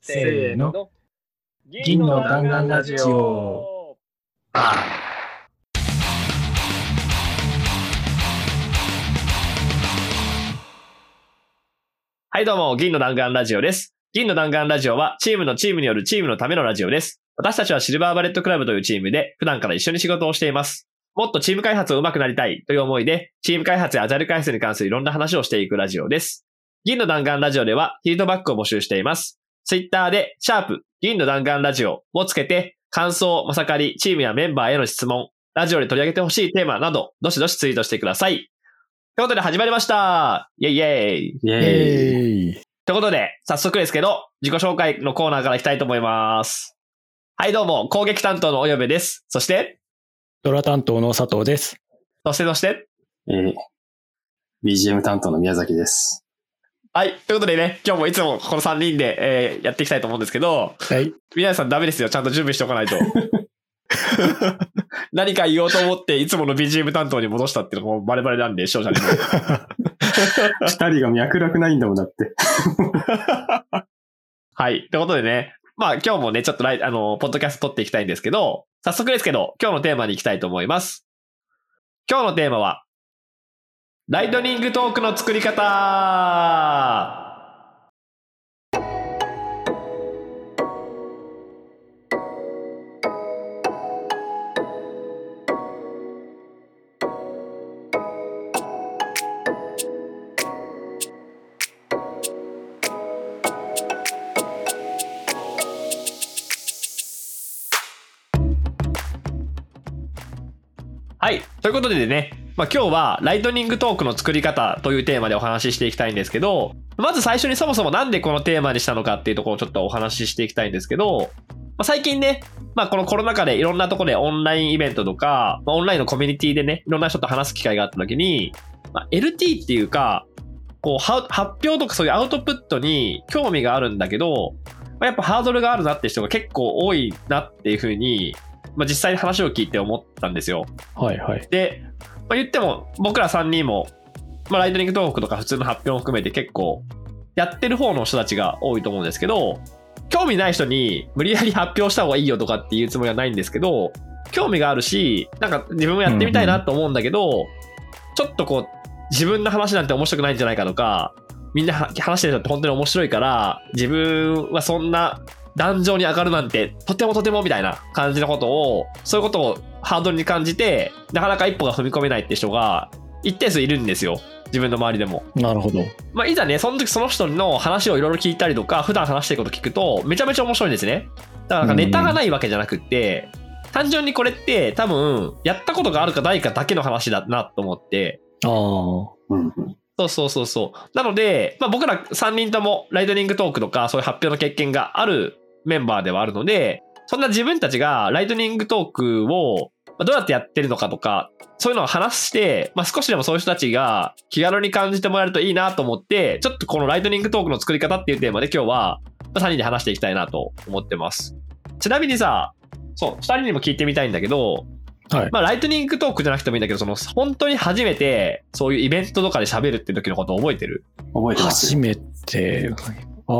せーの。銀の弾丸ラジオ。はい、どうも、銀の弾丸ラジオです。銀の弾丸ラジオは、チームのチームによるチームのためのラジオです。私たちはシルバーバレットクラブというチームで、普段から一緒に仕事をしています。もっとチーム開発を上手くなりたいという思いで、チーム開発やアジャイル開発に関するいろんな話をしていくラジオです。銀の弾丸ラジオでは、フィードバックを募集しています。ツイッターで、シャープ、銀の弾丸ラジオをつけて、感想、まさかり、チームやメンバーへの質問、ラジオで取り上げてほしいテーマなど、どしどしツイートしてください。ということで始まりましたイェイイェイイェーイ。えい。ということで、早速ですけど、自己紹介のコーナーからいきたいと思います。はい、どうも、攻撃担当のおよべです。そして、ドラ担当の佐藤です。そして、そして、えー、BGM 担当の宮崎です。はい、ということでね、今日もいつもこの3人で、えーやっていきたいと思うんですけど、はい。皆さんダメですよ。ちゃんと準備しておかないと。何か言おうと思って、いつもの BGM 担当に戻したっていうのもバレバレなんで、視聴者にも。二人が脈絡ないんだもんだって。はい。ということでね、まあ今日もね、ちょっとライあの、ポッドキャスト撮っていきたいんですけど、早速ですけど、今日のテーマに行きたいと思います。今日のテーマは、ライトニングトークの作り方はい。ということでね、まあ今日はライトニングトークの作り方というテーマでお話ししていきたいんですけど、まず最初にそもそもなんでこのテーマにしたのかっていうところをちょっとお話ししていきたいんですけど、まあ、最近ね、まあこのコロナ禍でいろんなところでオンラインイベントとか、まあ、オンラインのコミュニティでね、いろんな人と話す機会があった時に、まあ、LT っていうか、こうは発表とかそういうアウトプットに興味があるんだけど、まあ、やっぱハードルがあるなって人が結構多いなっていうふうに、まあ、実際に話を聞いて思ったんですよ。はいはい。で、まあ、言っても僕ら3人も、まあ、ライトニングトークとか普通の発表も含めて結構やってる方の人たちが多いと思うんですけど興味ない人に無理やり発表した方がいいよとかっていうつもりはないんですけど興味があるしなんか自分もやってみたいなと思うんだけど、ちょっとこう自分の話なんて面白くないんじゃないかとかみんなは話してる人って本当に面白いから自分はそんな壇上に上がるなんてとてもとてもみたいな感じのことをそういうことをハードルに感じてなかなか一歩が踏み込めないって人が一定数いるんですよ自分の周りでも。なるほど。まあ、いざねその時その人の話をいろいろ聞いたりとか普段話してること聞くとめちゃめちゃ面白いんですね。だからなんかネタがないわけじゃなくって単純にこれって多分やったことがあるかないかだけの話だなと思ってああ。うんうん。そうそうそうそう。なので、まあ、僕ら3人ともライトニングトークとかそういう発表の経験があるメンバーではあるので、そんな自分たちがライトニングトークをまあどうやってやってるのかとか、そういうのを話して、まあ、少しでもそういう人たちが気軽に感じてもらえるといいなと思って、ちょっとこのライトニングトークの作り方っていうテーマで今日は3人で話していきたいなと思ってます。ちなみにさ、そう、2人にも聞いてみたいんだけど、はい。まあ、ライトニングトークじゃなくてもいいんだけど、その、本当に初めて、そういうイベントとかで喋るって時のこと覚えてる？覚えてます初。めて、ああ、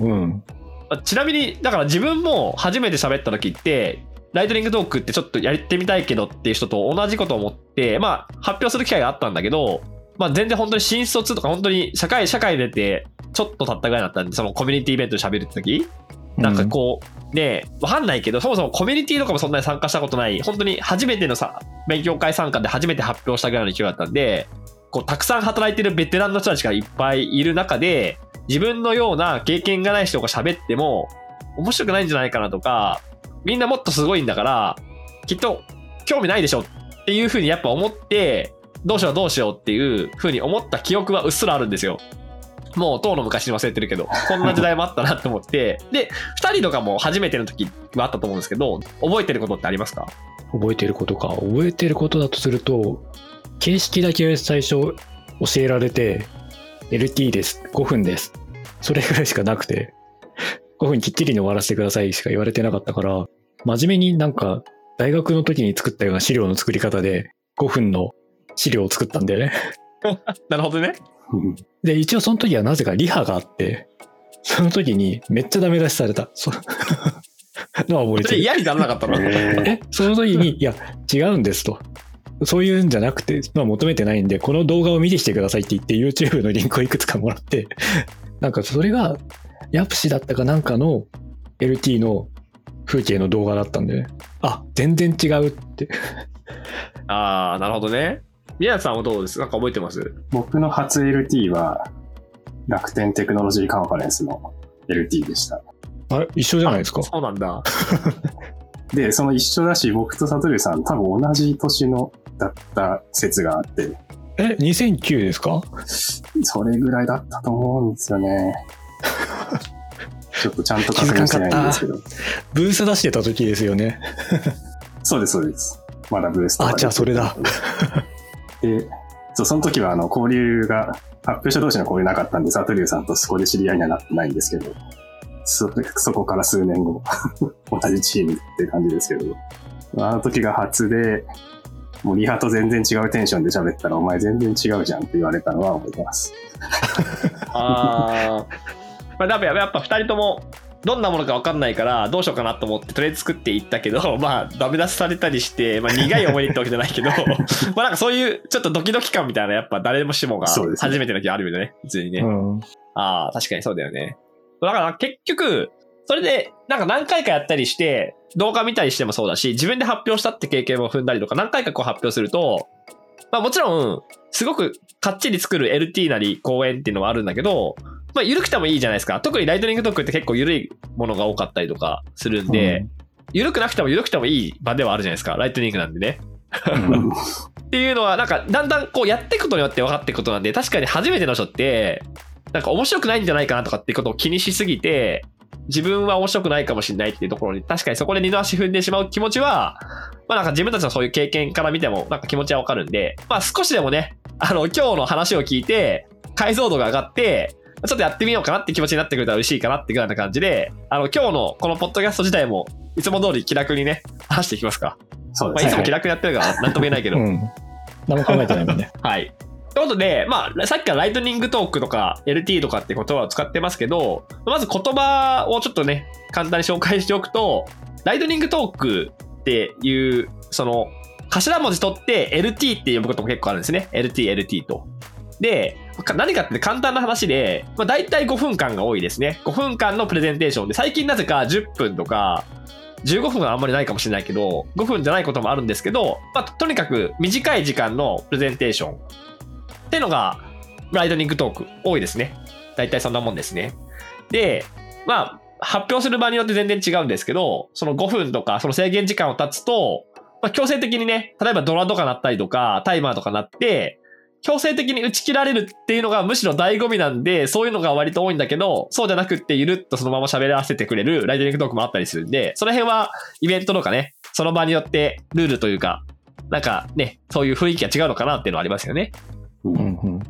うん。ちなみに、だから自分も初めて喋った時って、ライトニングトークってちょっとやってみたいけどっていう人と同じこと思って、まあ、発表する機会があったんだけど、まあ、全然本当に新卒とか本当に社会、社会出て、ちょっと経ったぐらいだったんで、そのコミュニティイベントで喋るって時、なんかこう、ねわかんないけど、そもそもコミュニティとかもそんなに参加したことない、本当に初めてのさ、勉強会参加で初めて発表したぐらいの勢いだったんで、こう、たくさん働いてるベテランの人たちがいっぱいいる中で、自分のような経験がない人が喋っても、面白くないんじゃないかなとか、みんなもっとすごいんだから、きっと興味ないでしょっていうふうにやっぱ思って、どうしようどうしようっていうふうに思った記憶はうっすらあるんですよ。もう、当の昔に忘れてるけど、こんな時代もあったなと思って、で、二人とかも初めての時はあったと思うんですけど、覚えてることってありますか？覚えてることか。覚えてることだとすると、形式だけ最初教えられて、LT です。5分です。それぐらいしかなくて、5分きっちりに終わらせてくださいしか言われてなかったから、真面目になんか大学の時に作ったような資料の作り方で5分の資料を作ったんだよね。なるほどね。う んで、一応その時はなぜかリハがあって、その時にめっちゃダメ出しされた。そう。のは覚えてる。嫌にならなかったの？ええ、その時に、いや、違うんですと。そういうんじゃなくて、まあ求めてないんで、この動画を見てきてくださいって言って YouTube のリンクをいくつかもらって、なんかそれが、ヤプシだったかなんかの LT の風景の動画だったんで、あ、全然違うって。ああ、なるほどね。宮田さんはどうです？なんか覚えてます？僕の初 LT は楽天テクノロジーカンファレンスの LT でした。あれ？一緒じゃないですか？そうなんだ。で、その一緒だし、僕とサトルさん多分同じ年のだった説があって、え、2009ですか？それぐらいだったと思うんですよね。ちょっとちゃんと確認してないんですけど。ブース出してた時ですよね。そうです、そうです。まだブーストがあじゃあそれだ。で、そう、その時はあの交流が、発表者同士の交流なかったんで、サトリュウさんとそこで知り合いにはなってないんですけど、そそこから数年後、同じチームっていう感じですけど、あの時が初で、もうリハと全然違うテンションで喋ったら、お前全然違うじゃんって言われたのは覚えてます。ああ。まあ、やっぱやっぱ二人とも、どんなものか分かんないから、どうしようかなと思って、とりあえず作っていったけど、まあ、ダメ出しされたりして、まあ、苦い思い出ってわけじゃないけど、まあ、なんかそういう、ちょっとドキドキ感みたいな、やっぱ誰もしもが初めての時あるよね、普通にね。うん。ああ、確かにそうだよね。だから結局、それで、なんか何回かやったりして、動画見たりしてもそうだし、自分で発表したって経験を踏んだりとか、何回かこう発表すると、まあもちろん、すごくかっちり作る LT なり公演っていうのはあるんだけど、まあ緩くてもいいじゃないですか。特にライトニングトークって結構緩いものが多かったりとかするんで、緩くなくても緩くてもいい場ではあるじゃないですか。ライトニングなんでね。うんっていうのは、なんか、だんだんこうやっていくことによって分かっていくことなんで、確かに初めての人って、なんか面白くないんじゃないかなとかっていうことを気にしすぎて、自分は面白くないかもしれないっていうところに、確かにそこで二の足踏んでしまう気持ちは、まあなんか自分たちのそういう経験から見ても、なんか気持ちはわかるんで、まあ少しでもね、あの、今日の話を聞いて、解像度が上がって、ちょっとやってみようかなって気持ちになってくれたら嬉しいかなってぐらいな感じで、あの、今日のこのポッドキャスト自体も、いつも通り気楽にね、話していきますか。まあ、そうですね。いつも気楽にやってるから、なんとも言えないけど。うん。何も考えてないもんね。はい。ということで、まあ、さっきからライトニングトークとか LT とかって言葉を使ってますけど、まず言葉をちょっとね、簡単に紹介しておくと、ライトニングトークっていう、その、頭文字取って LT って呼ぶことも結構あるんですね。LT、LT と。で、何かって簡単な話で、まあ、大体5分間が多いですね。5分間のプレゼンテーションで、最近なぜか10分とか、15分はあんまりないかもしれないけど、5分じゃないこともあるんですけど、まあ、とにかく短い時間のプレゼンテーションっていうのが、ライトニングトーク多いですね。大体そんなもんですね。で、まあ、発表する場によって全然違うんですけど、その5分とか、その制限時間を経つと、まあ、強制的にね、例えばドラとか鳴ったりとか、タイマーとか鳴って、強制的に打ち切られるっていうのがむしろ醍醐味なんで、そういうのが割と多いんだけど、そうじゃなくってゆるっとそのまま喋らせてくれるライトニングトークもあったりするんで、その辺はイベントとかね、その場によってルールというか、なんかね、そういう雰囲気が違うのかなっていうのはありますよね。ううんんうん。っ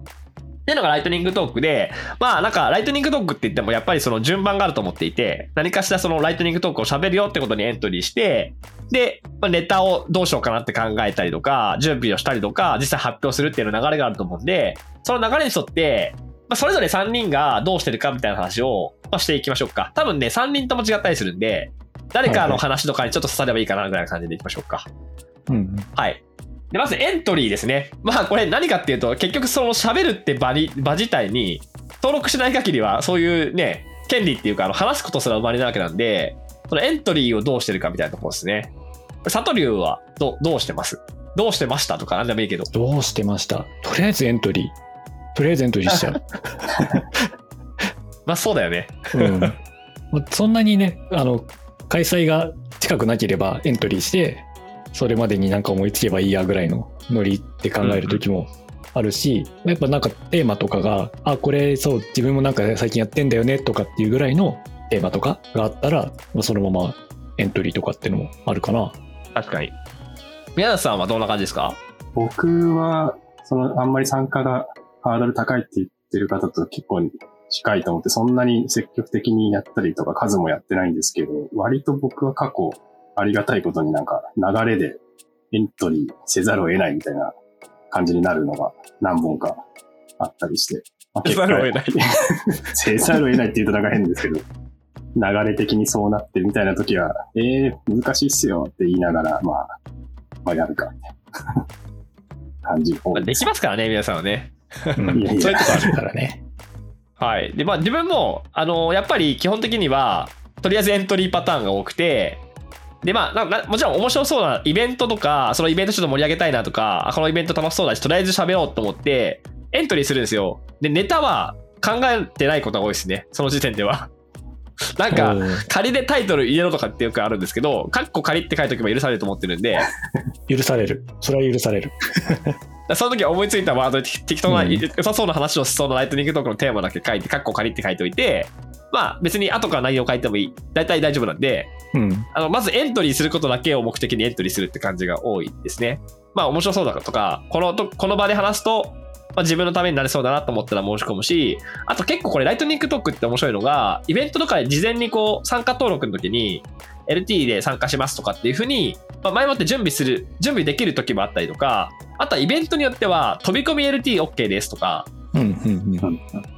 ていうのがライトニングトークで、まあなんかライトニングトークって言ってもやっぱりその順番があると思っていて、何かしらそのライトニングトークを喋るよってことにエントリーして、で、まあネタをどうしようかなって考えたりとか、準備をしたりとか、実際発表するっていう流れがあると思うんで、その流れに沿って、まあ、それぞれ3人がどうしてるかみたいな話を、まあ、していきましょうか。多分ね、3人とも違ったりするんで、誰かの話とかにちょっと刺さればいいかなぐらいな感じでいきましょうか。うんうん。はい。で、まずエントリーですね。まあこれ何かっていうと、結局その喋るって場に、場自体に登録しない限りは、そういうね、権利っていうか、あの話すことすら生まれないわけなんで、そのエントリーをどうしてるかみたいなところですね。サトリュウはどどうしてます？どうしてましたとか何でもいいけど。どうしてました？とりあえずエントリー。とりあえずエントリーしちゃう。まあそうだよね。うん。まあそんなにね、あの、開催が近くなければエントリーして、それまでになんか思いつけばいいやぐらいのノリって考える時もあるし、やっぱなんかテーマとかが、あ、これそう、自分もなんか最近やってんだよねとかっていうぐらいのテーマとかがあったら、まあ、そのままエントリーとかっていうのもあるかな。確かに。宮田さんはどんな感じですか？僕は、その、あんまり参加がハードル高いって言ってる方と結構近いと思って、そんなに積極的にやったりとか数もやってないんですけど、割と僕は過去ありがたいことになんか流れでエントリーせざるを得ないみたいな感じになるのが何本かあったりして、せざるを得ない。せざるを得ないって言うとなんか変ですけど、流れ的にそうなってみたいな時は、えー、難しいっすよって言いながら、まあ、まあやるか、みたいな感じ多まあできますからね、皆さんはね。うんいやいやそういうとこあるからね。はい。で、まあ自分も、あの、やっぱり基本的には、とりあえずエントリーパターンが多くて、で、まあななもちろん面白そうなイベントとか、そのイベントちょっと盛り上げたいなとか、あこのイベント楽しそうだし、とりあえず喋ろうと思って、エントリーするんですよ。で、ネタは考えてないことが多いですね。その時点では。なんか、仮でタイトル入れろとかってよくあるんですけど、カッコ仮って書いとけば許されると思ってるんで、許される。それは許される。その時思いついたワードで適当な、うん良さそうな話をしそうなライトニングトークのテーマだけ書いて、カッコ仮って書いておいて、まあ別に後から内容書いてもいい。大体大丈夫なんで、うん。あの、まずエントリーすることだけを目的にエントリーするって感じが多いですね。まあ面白そうだとか、このと、この場で話すと、まあ、自分のためになりそうだなと思ったら申し込むし、あと結構これライトニングトークって面白いのが、イベントとかで事前にこう参加登録の時に LT で参加しますとかっていうふうに、まあ、前もって準備する、準備できる時もあったりとか、あとはイベントによっては飛び込み LTOK ですとか、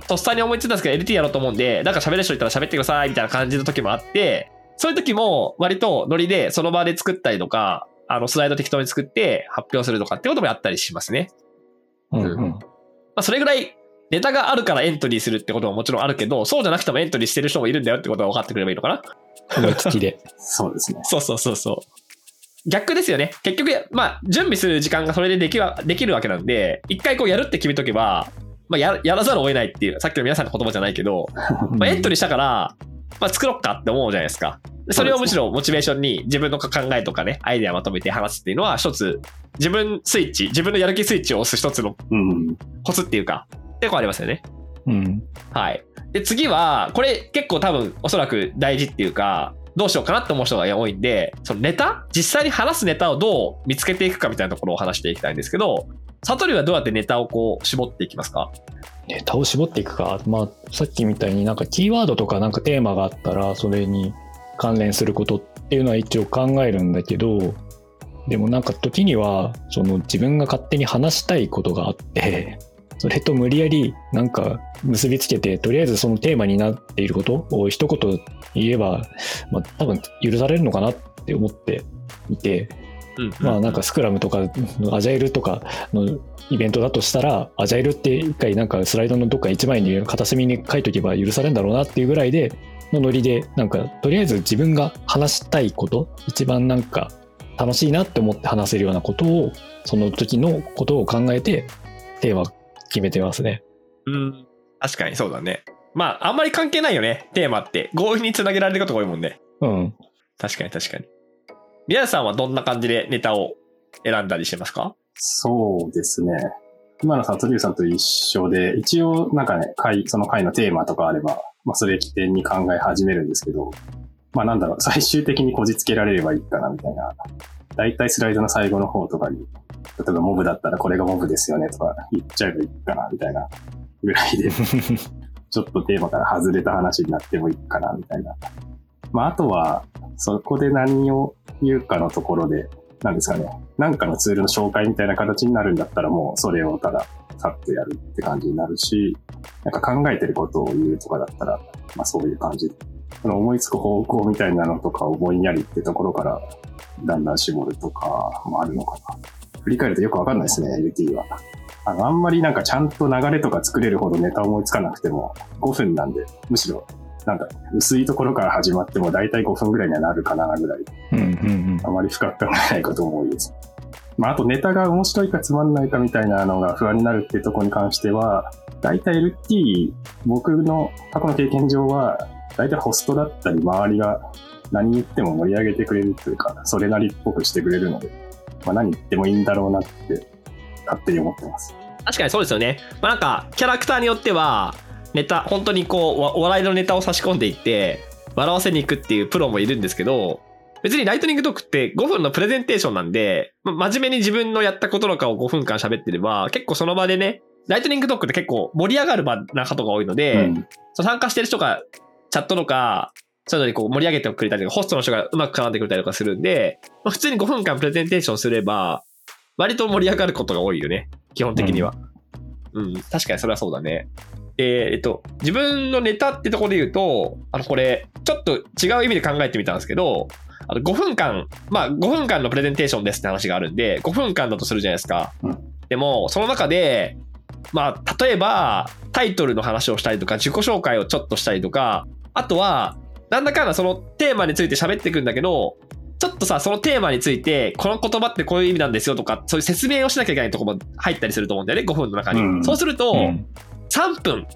とっさに思いついたんですけど LT やろうと思うんで、なんか喋る人いたら喋ってくださいみたいな感じの時もあって、そういう時も割とノリでその場で作ったりとか、あのスライド適当に作って発表するとかってこともやったりしますね。うん。うん。まあ、それぐらいネタがあるからエントリーするってことももちろんあるけど、そうじゃなくてもエントリーしてる人もいるんだよってことが分かってくればいいのかな。思いつきで。そうですね。そうそうそうそう。逆ですよね。結局、まあ、準備する時間がそれでできはできるわけなんで、一回こうやるって決めとけば、まあや、やらざるを得ないっていう、さっきの皆さんの言葉じゃないけど、まあ、エントリーしたから、まあ、作ろっかって思うじゃないですか。でそれをむしろモチベーションに自分の考えとかね、アイデアまとめて話すっていうのは一つ、自分スイッチ、自分のやる気スイッチを押す一つのうん。コツっていうか、っていうのがありますよね。うん。はい。で、次は、これ結構多分おそらく大事っていうか、どうしようかなって思う人が多いんで、そのネタ？実際に話すネタをどう見つけていくかみたいなところを話していきたいんですけど、サトリはどうやってネタをこう絞っていきますか？ネタを絞っていくか。まあ、さっきみたいになんかキーワードとかなんかテーマがあったら、それに関連することっていうのは一応考えるんだけど、でもなんか時には、その自分が勝手に話したいことがあって、それと無理やりなんか結びつけて、とりあえずそのテーマになっていることを一言言えば、まあ多分許されるのかなって思っていて、うん。まあなんかスクラムとかアジャイルとかのイベントだとしたら、アジャイルって一回なんかスライドのどっか一枚に片隅に書いとけば許されるんだろうなっていうぐらいで、のノリで、なんかとりあえず自分が話したいこと、一番なんか楽しいなって思って話せるようなことを、その時のことを考えてテーマ決めてますね。うん。確かにそうだね。まあ、あんまり関係ないよね、テーマって。強引につなげられることが多いもんね。うん。確かに確かに。皆さんはどんな感じでネタを選んだりしてますか？そうですね。今のサトリュウさんと一緒で、一応なんかね、回、その回のテーマとかあれば、まあそれ起点に考え始めるんですけど、まあなんだろう、最終的にこじつけられればいいかなみたいな。だいたいスライドの最後の方とかに、例えばモブだったらこれがモブですよねとか言っちゃえばいいかなみたいなぐらいで、ちょっとテーマから外れた話になってもいいかなみたいな。まああとは、そこで何を言うかのところで、なんですかね。なんかのツールの紹介みたいな形になるんだったらもうそれをたださっとやるって感じになるし、なんか考えてることを言うとかだったら、まあそういう感じで。その思いつく方向みたいなのとかをぼんやりってところからだんだん絞るとかもあるのかな。振り返るとよくわかんないですね、LT は。あの、あんまりなんかちゃんと流れとか作れるほどネタ思いつかなくても5分なんで、むしろなんか薄いところから始まっても大体5分ぐらいにはなるかなぐらいうんうんあまり深く考えないことも多いです。まあ、あとネタが面白いかつまんないかみたいなのが不安になるっていうところに関しては、大体 LT、僕の過去の経験上は、大体ホストだったり周りが何言っても盛り上げてくれるというか、それなりっぽくしてくれるので、まあ、何言ってもいいんだろうなって勝手に思ってます。確かにそうですよね。まあ、なんか、キャラクターによっては、ネタ、本当にこう、わお笑いのネタを差し込んでいって、笑わせに行くっていうプロもいるんですけど、別にライトニングトークって5分のプレゼンテーションなんで、まあ真面目に自分のやったこととかを5分間喋ってれば、結構その場でね、ライトニングトークって結構盛り上がる場なことが多いので、うん。参加してる人がチャットとか、そういうのにこう盛り上げてくれたりとか、ホストの人がうまく絡んでくれたりとかするんで、まあ、普通に5分間プレゼンテーションすれば、割と盛り上がることが多いよね。基本的には。うん、確かにそれはそうだね。で、えっと、自分のネタってところで言うと、あの、これ、ちょっと違う意味で考えてみたんですけど、あの5分間、まあ5分間のプレゼンテーションですって話があるんで、5分間だとするじゃないですか。うんでも、その中で、まあ、例えば、タイトルの話をしたりとか、自己紹介をちょっとしたりとか、あとは、なんだかんだそのテーマについて喋っていくんだけど、ちょっとさ、そのテーマについて、この言葉ってこういう意味なんですよとか、そういう説明をしなきゃいけないところも入ったりすると思うんだよね、5分の中に。うんそうすると、うん3分っ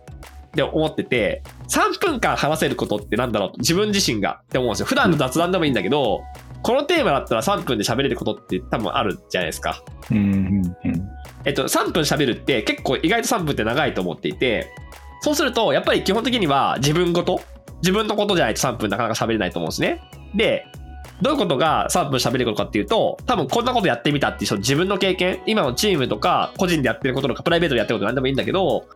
て思ってて、3分間話せることってなんだろうと自分自身がって思うんですよ。普段の雑談でもいいんだけど、このテーマだったら3分で喋れることって多分あるじゃないですか。うんうんうんえっと、3分喋るって結構意外と3分って長いと思っていて、そうすると、やっぱり基本的には自分ごと、自分のことじゃないと3分なかなか喋れないと思うんですね。で、どういうことが3分喋れることかっていうと、多分こんなことやってみたっていうその自分の経験、今のチームとか個人でやってることとかプライベートでやってることなんでもいいんだけど、こ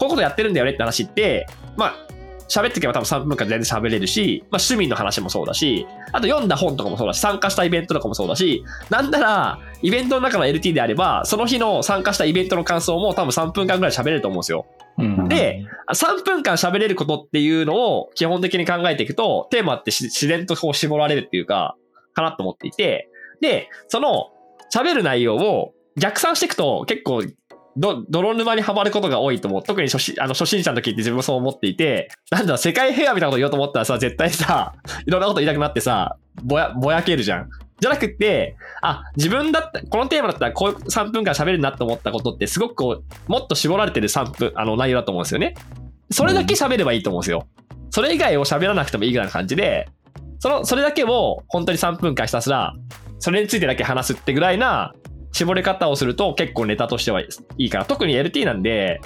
ういうことやってるんだよねって話って、まあ、喋ってけば多分3分間全然喋れるし、まあ趣味の話もそうだし、あと読んだ本とかもそうだし、参加したイベントとかもそうだし、なんなら、イベントの中の LT であれば、その日の参加したイベントの感想も多分3分間ぐらい喋れると思うんですよ。うんで、3分間喋れることっていうのを基本的に考えていくと、テーマってし自然とこう絞られるっていうか、かなと思っていて、で、その喋る内容を逆算していくと結構ど、泥沼にはまることが多いと思う。特に初心あの初心者の時って自分もそう思っていて、なんだろ、世界平和みたいなこと言おうと思ったらさ、絶対さ、いろんなこと言いたくなってさ、ぼや、ぼやけるじゃん。じゃなくって、あ、自分だった、このテーマだったらこういう3分間喋るなって思ったことってすごくこう、もっと絞られてる3分、あの内容だと思うんですよね。それだけ喋ればいいと思うんですよ。それ以外を喋らなくてもいいぐらいな感じで、その、それだけを本当に3分間ひたすら、それについてだけ話すってぐらいな絞り方をすると結構ネタとしてはいいから。特に LT なんで、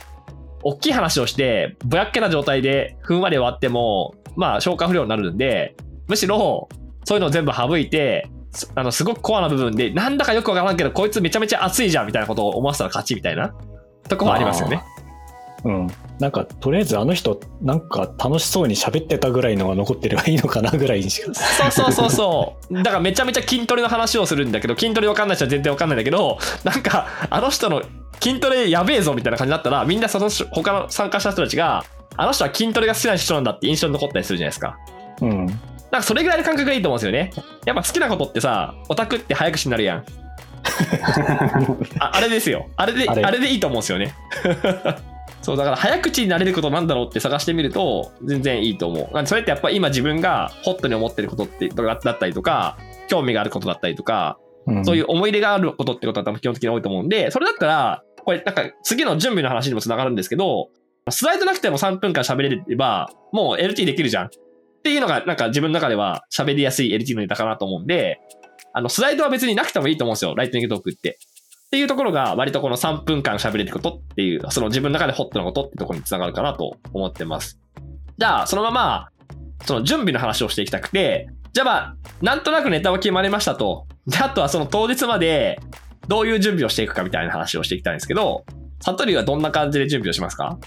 大きい話をして、ぼやっけな状態でふんわり終わっても、まあ消化不良になるんで、むしろ、そういうのを全部省いて、あの、すごくコアな部分で、なんだかよくわからんけど、こいつめちゃめちゃ熱いじゃんみたいなことを思わせたら勝ちみたいなとこもありますよね。うん。なんか、とりあえずあの人、なんか楽しそうに喋ってたぐらいのが残ってればいいのかなぐらいにしか。そうそうそうそう。だからめちゃめちゃ筋トレの話をするんだけど、筋トレわかんない人は全然わかんないんだけど、なんか、あの人の筋トレやべえぞみたいな感じだったら、みんなその他の参加した人たちが、あの人は筋トレが好きな人なんだって印象に残ったりするじゃないですか。うん。なんかそれぐらいの感覚がいいと思うんですよね。やっぱ好きなことってさ、オタクって早口になるやん。ああれですよ。あれで、あれでいいと思うんですよね。そう、だから早口になれることなんだろうって探してみると、全然いいと思う。それってやっぱ今自分がホットに思ってることってだったりとか、興味があることだったりとか、うんそういう思い入れがあることってことは多分基本的に多いと思うんで、それだったら、これなんか次の準備の話にもつながるんですけど、スライドなくても3分間喋れれば、もう LT できるじゃん。っていうのが、なんか自分の中では喋りやすい LT のネタかなと思うんで、あの、スライドは別になくてもいいと思うんですよ、ライトニングトークって。っていうところが、割とこの3分間喋れることっていう、その自分の中でホットなことってところにつながるかなと思ってます。じゃあ、そのまま、その準備の話をしていきたくて、じゃあまあ、なんとなくネタは決まりましたと。で、あとはその当日まで、どういう準備をしていくかみたいな話をしていきたいんですけど、サトリはどんな感じで準備をしますか？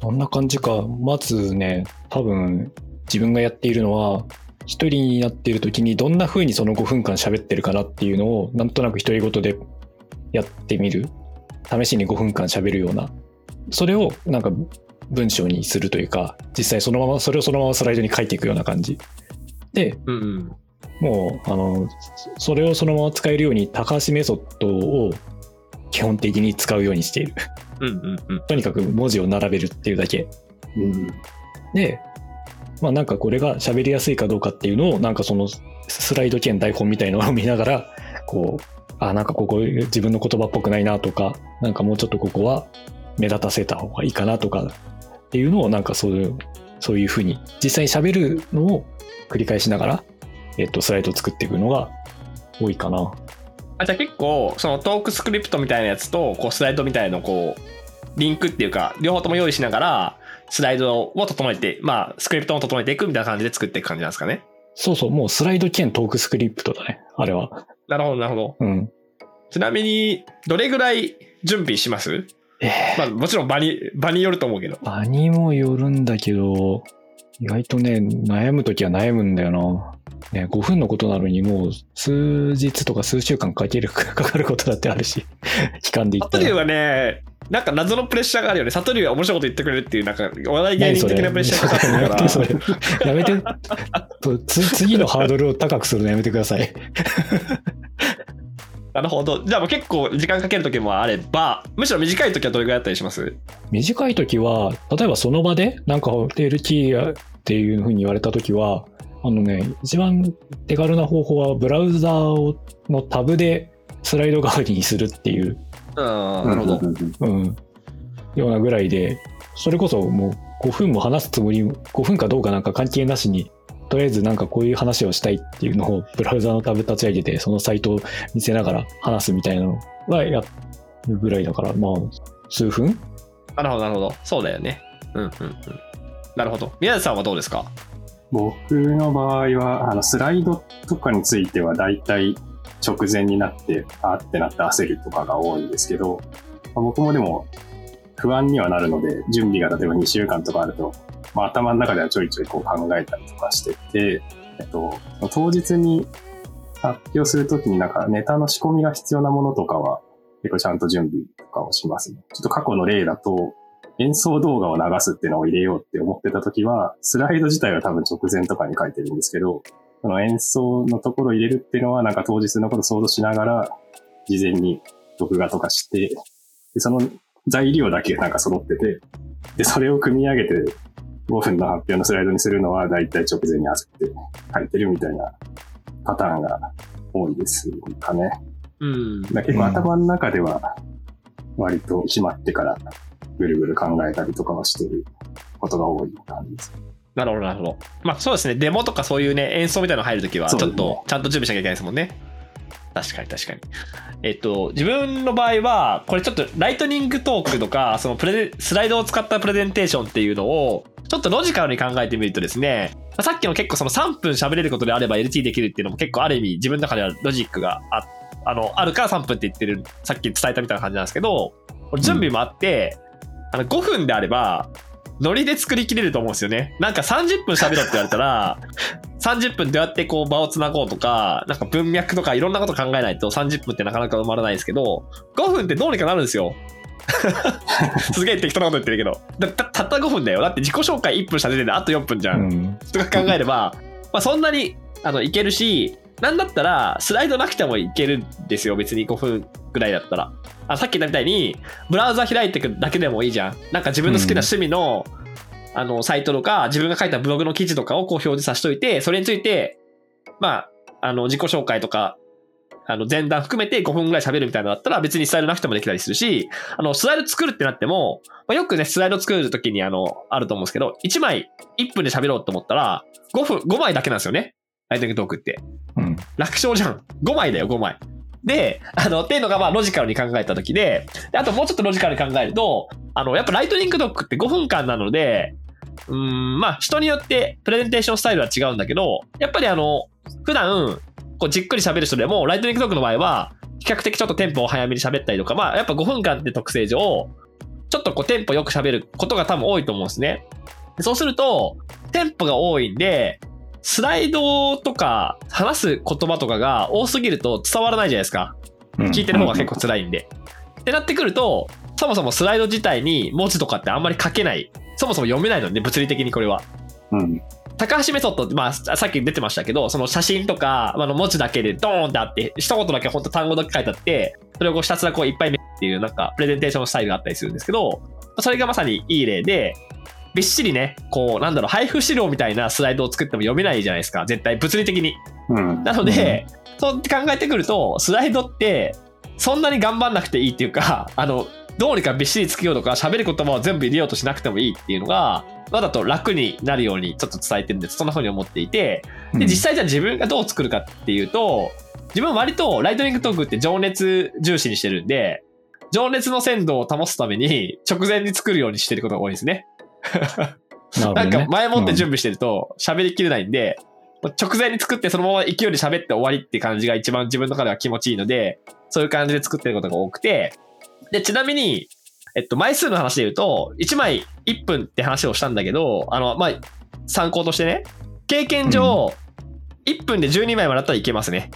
どんな感じか。まずね、多分、自分がやっているのは、一人になっている時にどんな風にその5分間喋ってるかなっていうのを、なんとなく独り言でやってみる？試しに5分間喋るような。それをなんか文章にするというか、実際そのまま、それをそのままスライドに書いていくような感じ。で、うんうん。もう、あの、それをそのまま使えるように、高橋メソッドを基本的に使うようにしている。うんうんうん。とにかく文字を並べるっていうだけ。うんで、まあなんかこれが喋りやすいかどうかっていうのを、なんかそのスライド兼台本みたいのを見ながら、こう、あ、なんかここ自分の言葉っぽくないなとか、なんかもうちょっとここは目立たせた方がいいかなとかっていうのをなんかそういう、そういうふうに実際に喋るのを繰り返しながら、えっと、スライドを作っていくのが多いかな。あ、じゃあ結構、そのトークスクリプトみたいなやつと、こうスライドみたいなのをこう、リンクっていうか、両方とも用意しながら、スライドを整えて、まあ、スクリプトも整えていくみたいな感じで作っていく感じなんですかね。そうそう、もうスライド兼トークスクリプトだね、あれは。なるほど、なるほど。うん。ちなみに、どれぐらい準備します？えまあ、もちろん場に、場によると思うけど。場にもよるんだけど、意外とね、悩むときは悩むんだよな。ね、5分のことなのにもう数日とか数週間かけるかかることだってあるし、期間で言ったら。サトリはね、なんか謎のプレッシャーがあるよね。サトリは面白いこと言ってくれるっていう、なんか話題芸人的なプレッシャーがかかってるから。やめてそれ？やめてそうつ 次のハードルを高くするのやめてください。なるほど。じゃあもう結構時間かけるときもあれば、むしろ短いときはどれぐらいだったりします？短い時は、例えばその場で、なんか LT っていうふうに言われた時は、あのね、一番手軽な方法は、ブラウザーをのタブでスライド代わりにするっていう、うん、なるほど。うん、ようなぐらいで、それこそもう5分も話すつもり、5分かどうかなんか関係なしに、とりあえずなんかこういう話をしたいっていうのをブラウザーのタブ立ち上げて、そのサイトを見せながら話すみたいなのはやるぐらいだから、まあ、数分？なるほど、なるほど。そうだよね。うん、うん、うん。なるほど。宮地さんはどうですか？僕の場合は、あの、スライドとかについては大体直前になって、あーってなって焦るとかが多いんですけど、まあ僕もでも不安にはなるので、準備が例えば2週間とかあると、まあ頭の中ではちょいちょいこう考えたりとかしてて、えっと、当日に発表するときになんかネタの仕込みが必要なものとかは結構ちゃんと準備とかをしますね。ちょっと過去の例だと、演奏動画を流すっていうのを入れようって思ってた時は、スライド自体は多分直前とかに書いてるんですけど、その演奏のところを入れるっていうのはなんか当日のこと想像しながら、事前に録画とかして、でその材料だけなんか揃ってて、で、それを組み上げて5分の発表のスライドにするのはだいたい直前に焦って書いてるみたいなパターンが多いですかね。うん。結構頭の中では割と決まってからぐるぐる考えたりとかはしてることが多い感じです。なるほど、なるほど。まあそうですね。デモとかそういうね、演奏みたいなの入るときは、ちょっとちゃんと準備しなきゃいけないですもんね。確かに確かに。えっと、自分の場合は、これちょっとライトニングトークとか、そのプレゼスライドを使ったプレゼンテーションっていうのを、ちょっとロジカルに考えてみるとですね、さっきの結構その3分喋れることであれば LT できるっていうのも結構ある意味自分の中ではロジックがああのあるから3分って言ってる、さっき伝えたみたいな感じなんですけど、準備もあって、あの5分であれば、ノリで作りきれると思うんですよね。なんか30分喋ろうって言われたら、30分どうやってこう場をつなごうとか、なんか文脈とかいろんなこと考えないと30分ってなかなか埋まらないですけど、5分ってどうにかなるんですよ。すげえ適当なこと言ってるけど。だたたった5分だよ。だって自己紹介1分した時点であと4分じゃ。うんん。とか考えれば、まあそんなにあのいけるし、なんだったらスライドなくてもいけるんですよ。別に5分ぐらいだったら。あさっき言ったみたいに、ブラウザ開いていくだけでもいいじゃん。なんか自分の好きな趣味の、あの、サイトとか、自分が書いたブログの記事とかをこう表示させといて、それについて、まあ、あの、自己紹介とか、あの、前段含めて5分ぐらい喋るみたいなのだったら別にスライドなくてもできたりするし、あの、スライド作るってなっても、まあ、よくね、スライド作るときにあの、あると思うんですけど、1枚1分で喋ろうと思ったら、5分、5枚だけなんですよね。ライトニングトークって。うん。楽勝じゃん。5枚だよ、5枚。で、あの、っていうのがまあロジカルに考えたときでで、あともうちょっとロジカルに考えると、あの、やっぱライトニングトークって5分間なので、うーん、まあ人によってプレゼンテーションスタイルは違うんだけど、やっぱりあの、普段、こうじっくり喋る人でも、ライトニングトークの場合は、比較的ちょっとテンポを早めに喋ったりとか、まあやっぱ5分間って特性上、ちょっとこうテンポよく喋ることが多分多いと思うんですね。でそうすると、テンポが多いんで、スライドとか話す言葉とかが多すぎると伝わらないじゃないですか。聞いてる方が結構辛いんで。ってなってくると、そもそもスライド自体に文字とかってあんまり書けない。そもそも読めないので、物理的にこれは。うん。高橋メソッドって、まあ、さっき出てましたけど、その写真とか、あの文字だけでドーンってあって、一言だけ本当単語だけ書いてあって、それをこうひたすらこういっぱい目っていうなんかプレゼンテーションスタイルがあったりするんですけど、それがまさにいい例で、びっしりね、こう、なんだろう、配布資料みたいなスライドを作っても読めないじゃないですか、絶対、物理的に。うん。なので、そうって考えてくると、スライドって、そんなに頑張んなくていいっていうか、あの、どうにかびっしりつけようとか、喋る言葉を全部入れようとしなくてもいいっていうのが、わざと楽になるようにちょっと伝えてるんです。そんな風に思っていて、で、実際じゃあ自分がどう作るかっていうと、自分は割とライトニングトークって情熱重視にしてるんで、情熱の鮮度を保つために 直前に作るようにしてることが多いんですね。な んか前もって準備してると喋りきれないんで、直前に作ってそのまま勢いで喋って終わりって感じが一番自分の中では気持ちいいので、そういう感じで作ってることが多くて、で、ちなみに、えっと、枚数の話で言うと、1枚1分って話をしたんだけど、あの、まあ、参考としてね、経験上、1分で12枚までだったらいけますね。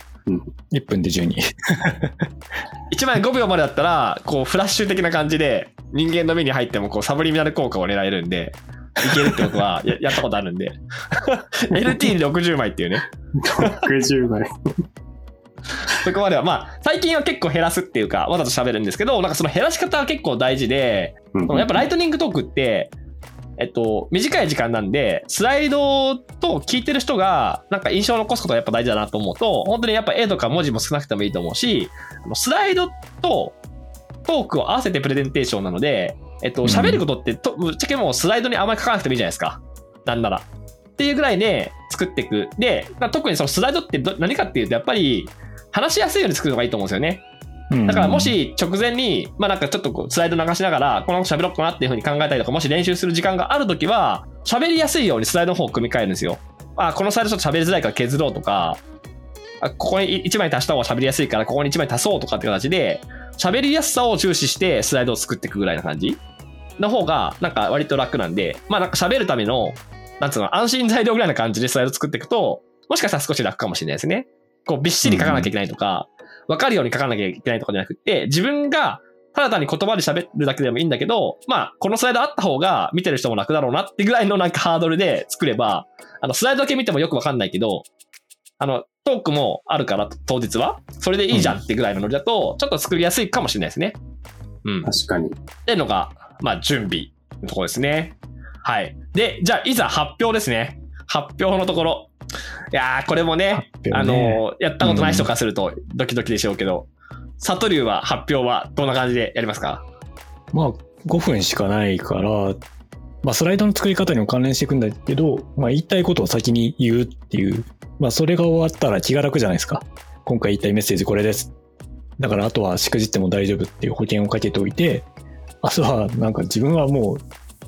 1分で12。1枚5秒までだったら、こう、フラッシュ的な感じで、人間の目に入っても、こう、サブリミナル効果を狙えるんで、いけるってことは や、やったことあるんで。LT60 枚っていうね。60倍。そこまでは、まあ、最近は結構減らすっていうか、わざと喋るんですけど、なんかその減らし方は結構大事で、うんやっぱライトニングトークって、えっと、短い時間なんで、スライドと聞いてる人が、なんか印象を残すことがやっぱ大事だなと思うと、本当にやっぱ絵とか文字も少なくてもいいと思うし、スライドとトークを合わせてプレゼンテーションなので、えっと、喋ることってと、ぶっちゃけもうスライドにあんまり書かなくてもいいじゃないですか。なんなら。っていうぐらいで作っていく。で、まあ特にそのスライドってど何かっていうと、やっぱり話しやすいように作るのがいいと思うんですよね。だからもし直前に、まあなんかちょっとこうスライド流しながら、この喋ろうかなっていう風に考えたりとか、もし練習する時間があるときは、喋りやすいようにスライドの方を組み替えるんですよ。あ、このスライドちょっと喋りづらいから削ろうとか、あここに1枚足した方が喋りやすいから、ここに1枚足そうとかって形で、喋りやすさを重視してスライドを作っていくぐらいな感じの方が、なんか割と楽なんで、まあなんか喋るための、なんつうの、安心材料ぐらいな感じでスライド作っていくと、もしかしたら少し楽かもしれないですね。こう、びっしり書かなきゃいけないとか、わかるように書かなきゃいけないとかじゃなくて、自分がただ単に言葉で喋るだけでもいいんだけど、まあ、このスライドあった方が見てる人も楽だろうなってぐらいのなんかハードルで作れば、あの、スライドだけ見てもよくわかんないけど、あの、トークもあるから、当日は、それでいいじゃんってぐらいのノリだと、ちょっと作りやすいかもしれないですね。うん。っ確かに。ていうのが、まあ、準備のところですね。はい。で、じゃあ、いざ発表ですね。発表のところ。いやー、これもね、表ねあの、やったことない人からするとドキドキでしょうけど、サトリュウは発表はどんな感じでやりますか？まあ、5分しかないから、まあ、スライドの作り方にも関連していくんだけど、まあ、言いたいことを先に言うっていう、まあ、それが終わったら気が楽じゃないですか。今回言いたいメッセージこれです。だから、あとはしくじっても大丈夫っていう保険をかけておいて、あとは、なんか自分はもう、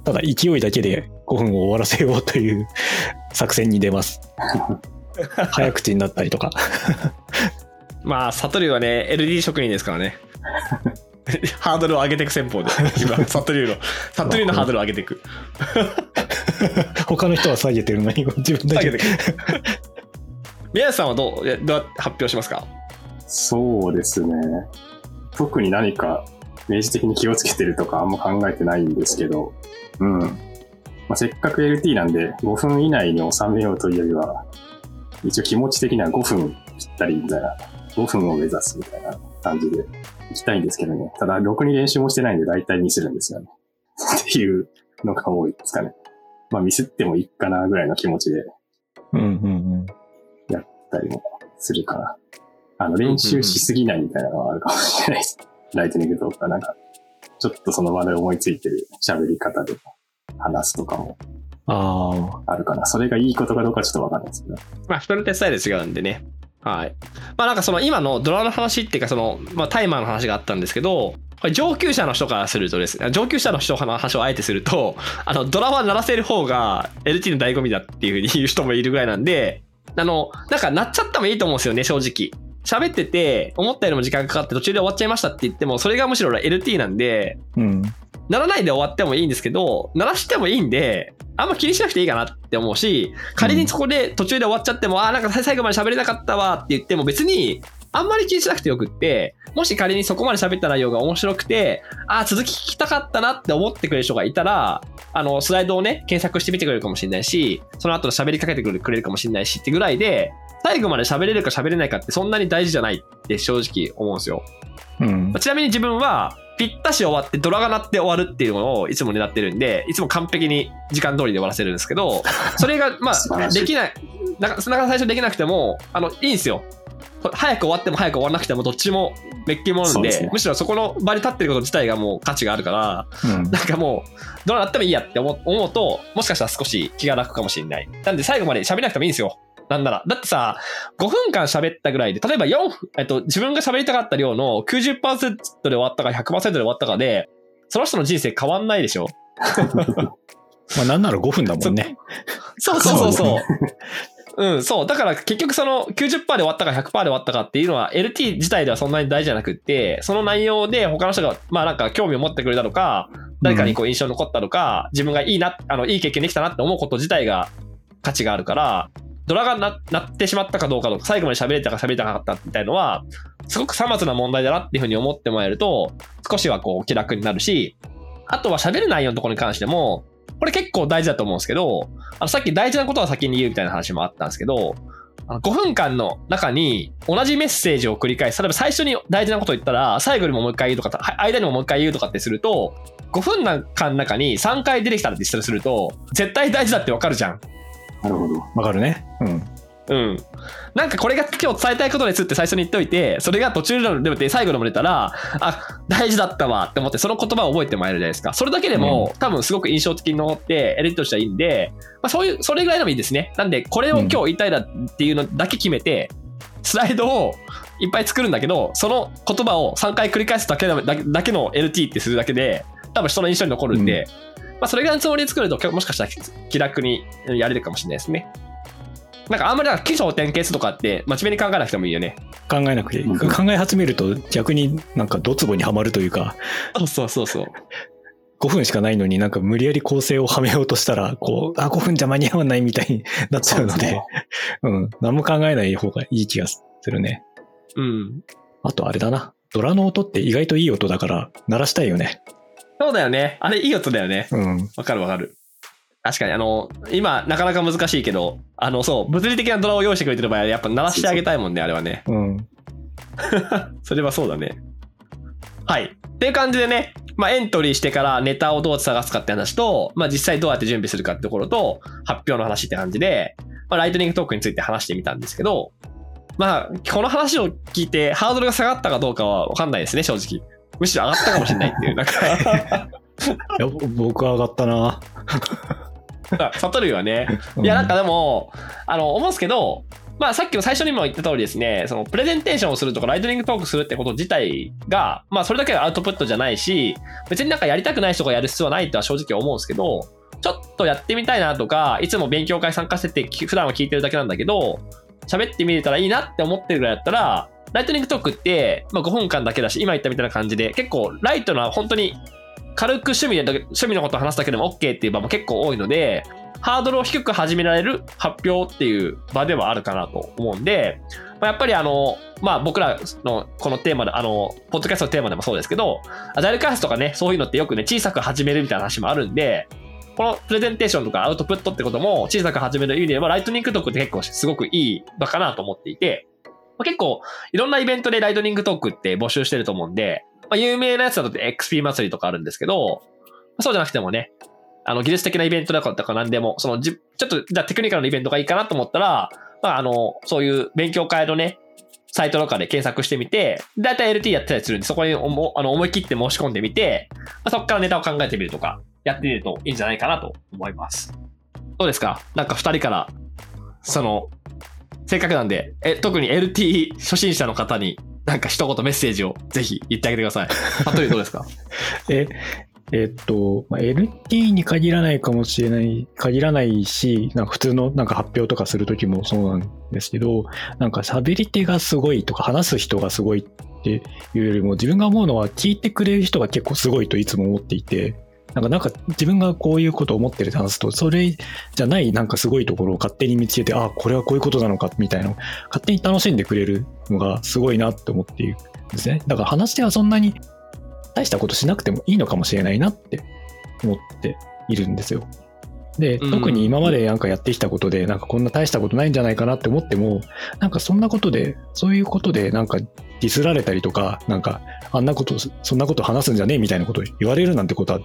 ただ勢いだけで5分を終わらせようという 作戦に出ます。早口になったりとか。まあ、サトリュウはね、LD 職人ですからね。ハードルを上げていく戦法で、今、サトリュウの、サトリュウのハードルを上げていく。他の人は下げてるのに自分だけ下げていく。宮内さんはどう、えどうやって発表しますか？そうですね。特に何か明示的に気をつけてるとかあんま考えてないんですけど、うん。まあ、せっかく LT なんで5分以内に収めようというよりは、一応気持ち的には5分ぴったりみたいな、5分を目指すみたいな感じで行きたいんですけどね。ただ、ろくに練習もしてないんで大体ミスるんですよね。っていうのが多いですかね。まあミスってもいいかなぐらいの気持ちでうんうんうん。やったりもするかな。あの、練習しすぎないみたいなのはあるかもしれないです。ライトニングとか、なんか、ちょっとその場で思いついてる喋り方で話すとかもああ。あるかな。それがいいことかどうかちょっとわかんないですけど。まあ、人の手スタイル違うんでね。はい。まあなんかその今のドラの話っていうかその、まあタイマーの話があったんですけど、これ上級者の人からするとですね、上級者の人の話をあえてすると、あの、ドラは鳴らせる方が LT の醍醐味だっていうふうに言う人もいるぐらいなんで、あの、なんか鳴っちゃってもいいと思うんですよね、正直。喋ってて、思ったよりも時間かかって途中で終わっちゃいましたって言っても、それがむしろ LT なんで、うん。ならないで終わってもいいんですけど、鳴らしてもいいんで、あんま気にしなくていいかなって思うし、仮にそこで途中で終わっちゃっても、ああ、なんか最後まで喋れなかったわって言っても別に、あんまり気にしなくてよくって、もし仮にそこまで喋った内容が面白くて、ああ、続き聞きたかったなって思ってくれる人がいたら、あの、スライドをね、検索してみてくれるかもしれないし、その後の喋りかけてくれるかもしれないしってぐらいで、最後まで喋れるか喋れないかってそんなに大事じゃないって正直思うんですよ。うん。ちなみに自分は、ぴったし終わってドラが鳴って終わるっていうのをいつも狙ってるんで、いつも完璧に時間通りで終わらせるんですけど、それが、まあ、できない、なかなか最初できなくても、あの、いいんですよ。早く終わっても早く終わらなくてもどっちもめっきりものなんでねむしろそこの場に立ってること自体がもう価値があるから、うん。なんかもう、ドラ鳴ってもいいやって思う思うと、もしかしたら少し気が楽かもしれない。なんで最後まで喋らなくてもいいんですよ。なんなら。だってさ、5分間喋ったぐらいで、例えば4分、えっと、自分が喋りたかった量の90%で終わったか100%で終わったかで、その人の人生変わんないでしょ？まあ、なんなら5分だもんね。そうそうそうそう。うん、そう。だから結局その90%で終わったか100%で終わったかっていうのは LT 自体ではそんなに大事じゃなくって、その内容で他の人が、まあなんか興味を持ってくれたとか、誰かにこう印象に残ったとか、自分がいいな、あの、いい経験できたなって思うこと自体が価値があるから、ドラがななってしまったかどうかとか、最後まで喋れたか喋れたかなかったみたいのは、すごくさまつな問題だなっていうふうに思ってもらえると、少しはこう気楽になるし、あとは喋る内容のところに関しても、これ結構大事だと思うんですけど、あのさっき大事なことは先に言うみたいな話もあったんですけど、あの5分間の中に同じメッセージを繰り返す。例えば最初に大事なこと言ったら、最後にももう一回言うとか、間にももう一回言うとかってすると、5分間の中に3回出てきたらってすると、絶対大事だってわかるじゃん。なるほど。わかるね。うん。うん。なんかこれが今日伝えたいことですって最初に言っておいて、それが途中でも出て最後でも出たら、あ、大事だったわって思って、その言葉を覚えてもらえるじゃないですか。それだけでも、多分すごく印象的に残って、エレとしてはいいんで、まあそういう、それぐらいでもいいですね。なんで、これを今日言いたいだっていうのだけ決めて、スライドをいっぱい作るんだけど、その言葉を3回繰り返すだけのだけだけの LT ってするだけで、多分人の印象に残るんで、まあそれぐらいのつもりで作ると、もしかしたら気楽にやれるかもしれないですね。なんかあんまりなんか起承転結とかって真面目に考えなくてもいいよね。考えなくていい。うん考え始めると逆になんかドツボにはまるというか、そうそうそうそう。5分しかないのになんか無理やり構成をはめようとしたら、こう、あ、5分じゃ間に合わないみたいになっちゃうので、うん。何も考えない方がいい気がするね。うん。あとあれだな。ドラの音って意外といい音だから鳴らしたいよね。そうだよね。あれいい音だよね。うん。わかるわかる。確かに、あの、今、なかなか難しいけど、あの、そう、物理的なドラを用意してくれてる場合は、やっぱ鳴らしてあげたいもんね、あれはね。うん。それはそうだね。はい。っていう感じでね、まあ、エントリーしてからネタをどう探すかって話と、まあ、実際どうやって準備するかってところと、発表の話って感じで、まあ、ライトニングトークについて話してみたんですけど、まあ、この話を聞いて、ハードルが下がったかどうかはわかんないですね、正直。むしろ上がったかもしれないっていう、なんか、い や、僕は上がったな。サトルはね、うん。いや、なんかでも、あの、思うんですけど、まあさっきの最初にも言った通りですね、そのプレゼンテーションをするとか、ライトニングトークするってこと自体が、まあそれだけがアウトプットじゃないし、別になんかやりたくない人がやる必要はないとは正直思うんですけど、ちょっとやってみたいなとか、いつも勉強会参加してて、き普段は聞いてるだけなんだけど、喋ってみれたらいいなって思ってるぐらいだったら、ライトニングトークって、まあ、5分間だけだし、今言ったみたいな感じで、結構ライトな、本当に軽く趣味で、趣味のことを話すだけでも OK っていう場も結構多いので、ハードルを低く始められる発表っていう場ではあるかなと思うんで、まあ、やっぱりあの、まあ僕らのこのテーマで、あの、ポッドキャストのテーマでもそうですけど、アジャイル開発とかね、そういうのってよくね、小さく始めるみたいな話もあるんで、このプレゼンテーションとかアウトプットってことも小さく始める意味では、ライトニングトークって結構すごくいい場かなと思っていて、まあ、結構いろんなイベントでライトニングトークって募集してると思うんで、まあ、有名なやつだと XP 祭りとかあるんですけど、そうじゃなくてもね、あの、技術的なイベントだからとか何でも、そのじ、ちょっと、じゃあテクニカルなイベントがいいかなと思ったら、まあ、あの、そういう勉強会のね、サイトとかで検索してみて、だいたい LT やってたりするんで、そこに思あの思い切って申し込んでみて、まあ、そこからネタを考えてみるとか、やってみるといいんじゃないかなと思います。どうですか？なんか二人から、その、せっかくなんで、え、特に LT 初心者の方に、なんか一言メッセージをぜひ言ってあげてください。服部どうですか？え、えっと、まあ LT に限らないかもしれない、限らないし、なんか普通のなんか発表とかするときもそうなんですけど、なんか喋り手がすごいとか話す人がすごいっていうよりも、自分が思うのは聞いてくれる人が結構すごいといつも思っていて、なんかなんか自分がこういうことを思ってるって話すと、それじゃないなんかすごいところを勝手に見つけて、ああ、これはこういうことなのかみたいな勝手に楽しんでくれるのがすごいなって思っているんですね。だから話し手はそんなに大したことしなくてもいいのかもしれないなって思っているんですよ。で、うん特に今までなんかやってきたことで、なんかこんな大したことないんじゃないかなって思っても、なんかそんなことで、そういうことでなんかディスられたりとか、なんかあんなこと、そんなこと話すんじゃねえみたいなこと言われるなんてことは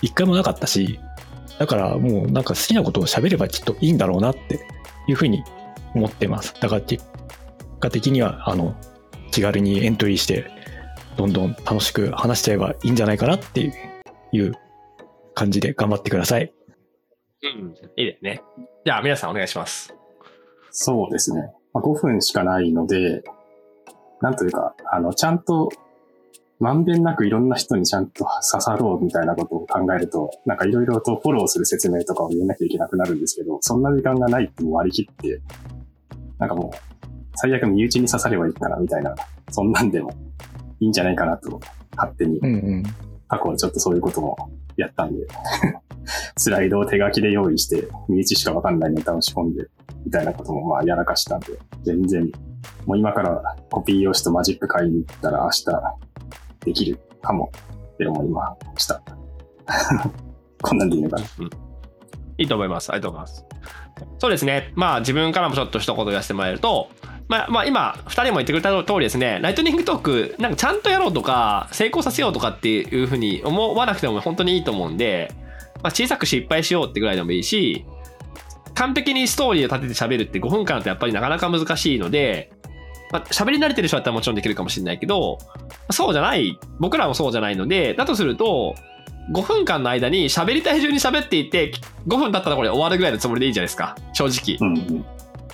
一回もなかったし、だからもうなんか好きなことを喋ればきっといいんだろうなっていうふうに思ってます。だから結果的には、あの、気軽にエントリーして、どんどん楽しく話しちゃえばいいんじゃないかなっていういう感じで頑張ってください。うん。いいですね。じゃあ皆さんお願いします。そうですね。まあ、5分しかないので、なんというか、あの、ちゃんと、まんべんなくいろんな人にちゃんと刺さろうみたいなことを考えると、なんかいろいろとフォローする説明とかを入れなきゃいけなくなるんですけど、そんな時間がないってもう割り切って、なんかもう、最悪身内に刺さればいいかなみたいな、そんなんでもいいんじゃないかなと、勝手に。過去はちょっとそういうこともやったんで、スライドを手書きで用意して、身内しかわかんないネタを仕込んで、みたいなこともまあやらかしたんで、全然、もう今からコピー用紙とマジック買いに行ったら明日できるかもって思いました。こんなんでいいのかな？いいと思います。ありがとうございます。そうですね。まあ自分からもちょっと一言言わせてもらえると、まあ、まあ今、2人も言ってくれた通りですね、ライトニングトーク、なんかちゃんとやろうとか、成功させようとかっていうふうに思わなくても本当にいいと思うんで、まあ、小さく失敗しようってぐらいでもいいし、完璧にストーリーを立てて喋るって5分間ってやっぱりなかなか難しいので、まあ、喋り慣れてる人だったらもちろんできるかもしれないけど、そうじゃない、僕らもそうじゃないので、だとすると、5分間の間に喋りたい順に喋っていて、5分経ったらこれ終わるぐらいのつもりでいいじゃないですか、正直。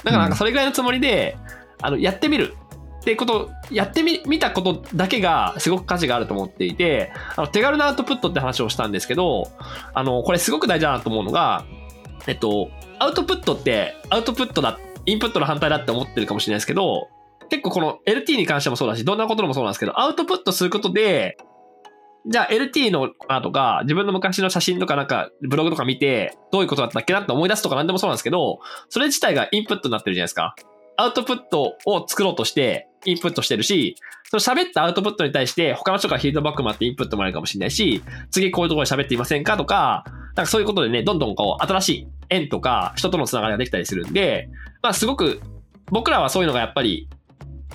だからなんかそれぐらいのつもりで、あの、やってみるってこと、やってみ、見たことだけがすごく価値があると思っていて、あの、手軽なアウトプットって話をしたんですけど、あの、これすごく大事だなと思うのが、えっと、アウトプットって、アウトプットだ、インプットの反対だって思ってるかもしれないですけど、結構この LT に関してもそうだし、どんなことでもそうなんですけど、アウトプットすることで、じゃあ LT のとか、自分の昔の写真とかなんか、ブログとか見て、どういうことだったっけなって思い出すとか何でもそうなんですけど、それ自体がインプットになってるじゃないですか。アウトプットを作ろうとして、インプットしてるし、その喋ったアウトプットに対して、他の人からフィードバックもあってインプットもあるかもしれないし、次こういうところで喋っていませんかとか、なんかそういうことでね、どんどんこう、新しい縁とか、人とのつながりができたりするんで、まあすごく、僕らはそういうのがやっぱり、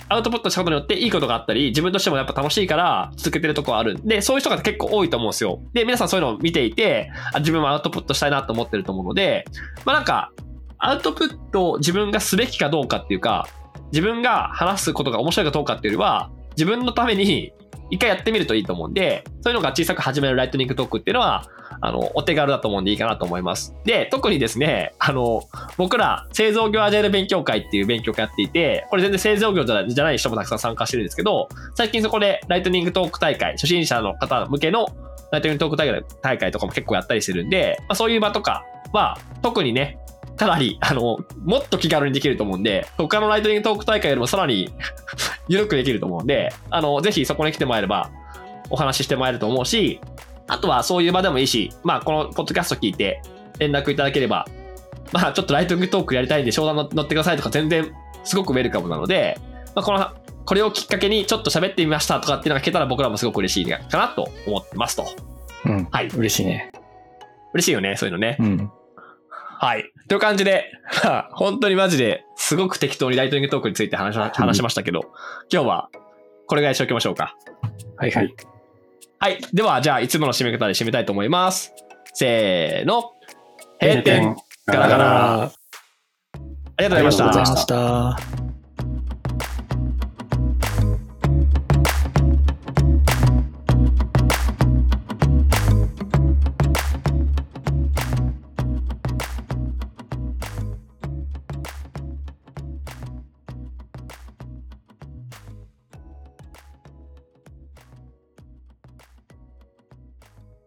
アウトプットしたことによっていいことがあったり、自分としてもやっぱ楽しいから続けてるとこはあるんで、そういう人が結構多いと思うんですよ。で、皆さんそういうのを見ていて、あ自分もアウトプットしたいなと思ってると思うので、まあなんか、アウトプットを自分がすべきかどうかっていうか、自分が話すことが面白いかどうかっていうよりは、自分のために一回やってみるといいと思うんで、そういうのが小さく始めるライトニングトークっていうのは、あの、お手軽だと思うんでいいかなと思います。で、特にですね、あの、僕ら製造業アジャイル勉強会っていう勉強会やっていて、これ全然製造業じゃじゃない人もたくさん参加してるんですけど、最近そこでライトニングトーク大会、初心者の方向けのライトニングトーク大会大会とかも結構やったりしてるんで、まあ、そういう場とかは、特にね、かなり、あの、もっと気軽にできると思うんで、他のライトニングトーク大会よりもさらに緩くできると思うんで、あの、ぜひそこに来てもらえれば、お話ししてもらえると思うし、あとはそういう場でもいいし、まあ、このポッドキャスト聞いて連絡いただければ、まあ、ちょっとライトニングトークやりたいんで商談乗ってくださいとか全然すごくウェルカムなので、まあ、この、これをきっかけにちょっと喋ってみましたとかっていうのが聞けたら僕らもすごく嬉しいかなと思ってますと。うん。はい嬉しいね。嬉しいよね、そういうのね。うん。はい。という感じで、ま あ本当にマジですごく適当にライトニングトークについて話し話しましたけど、今日はこれぐらいにしておきましょうか。はいはい。はい。では、じゃあ、いつもの締め方で締めたいと思います。せーの。閉店。ガラガラ。ありがとうございましたありがとうございました。